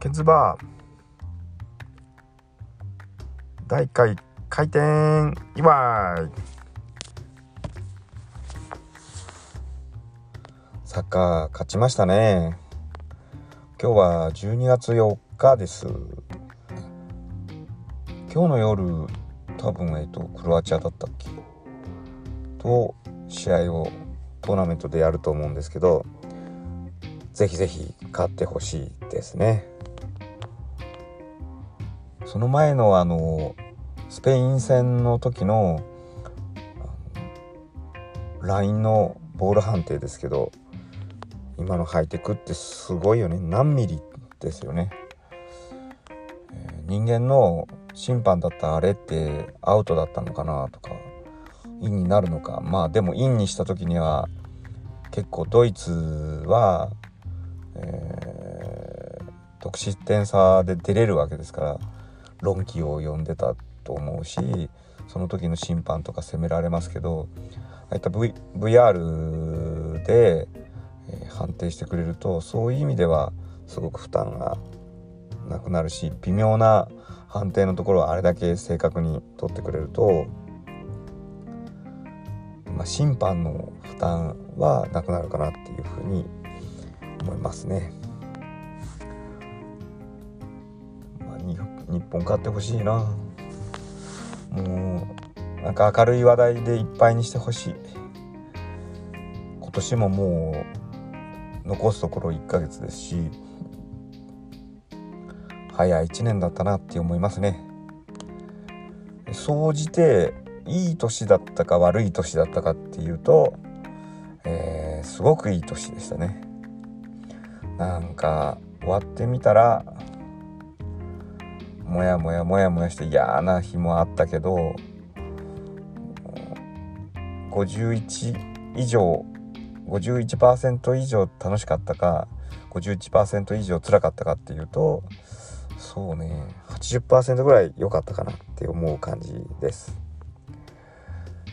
ケンズバー。第1回開店祝いサッカー勝ちましたね。今日は12月4日です。今日の夜多分えっとクロアチアだったっけ？と試合をトーナメントでやると思うんですけどぜひぜひ勝ってほしいですね。その前のあのスペイン戦の時の LINE のボール判定ですけど今のハイテクってすごいよね。何ミリですよね、えー、人間の審判だったあれってアウトだったのかなとかインになるのか。まあでもインにした時には結構ドイツは、えー、得失点差で出れるわけですから論議を呼んでたと思うしその時の審判とか責められますけどああいった、v、VR で、えー、判定してくれるとそういう意味ではすごく負担がなくなるし微妙な判定のところはあれだけ正確に取ってくれると、まあ、審判の負担はなくなるかなっていうふうに思いますね。日本勝ってほしいな。もうなんか明るい話題でいっぱいにしてほしい。今年ももう残すところ1ヶ月ですし早い1年だったなって思いますね総じていい年だったか悪い年だったかっていうと、えー、すごくいい年でしたねなんか終わってみたらもやもやもやもやして嫌な日もあったけど51以上51%以上楽しかったか51%以上辛かったかっていうとそうね80%ぐらい良かったかなって思う感じです、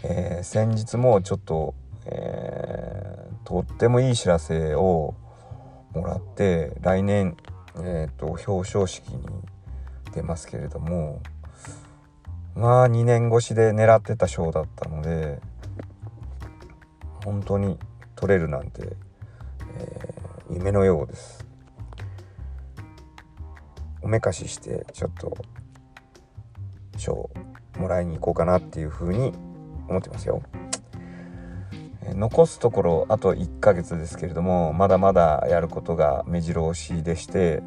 えー、先日もちょっと、えー、とってもいい知らせをもらって来年、えーと、表彰式に出ますけれどもまあ2年越しで狙ってた賞だったので本当に取れるなんて、えー、夢のようですおめかししてちょっと賞もらいに行こうかなっていうふうに思ってますよ。残すところあと1ヶ月ですけれどもまだまだやることが目白押しでして、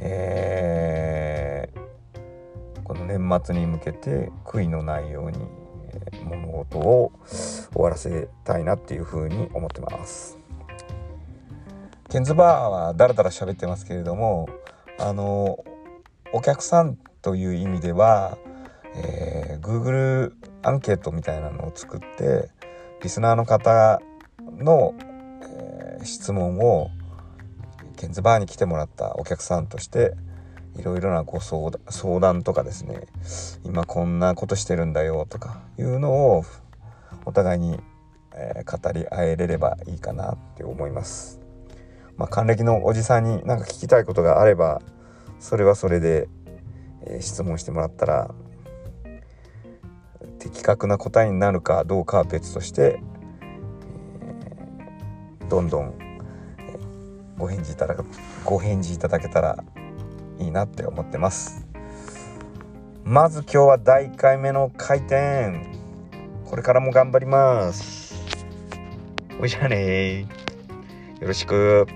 えー、この年末に向けて悔いのないように、えー、物事を終わらせたいなっていうふうに思ってます。ケンズバーはだらだら喋ってますけれどもあのお客さんという意味では、えー、Google アンケートみたいなのを作ってリスナーの方の、えー、質問をケンズバーに来てもらったお客さんとしていろいろなご相談相談とかですね今こんなことしてるんだよとかいうのをお互いに、えー、語り合えれればいいかなって思います。まあ、還暦のおじさんに何か聞きたいことがあればそれはそれで、えー、質問してもらったら的確な答えになるかどうかは別として、えー、どんどん、ご返事いただご返事いただけたらいいなって思ってます。まず今日は第1回目の開店これからも頑張ります。おじゃねよろしく。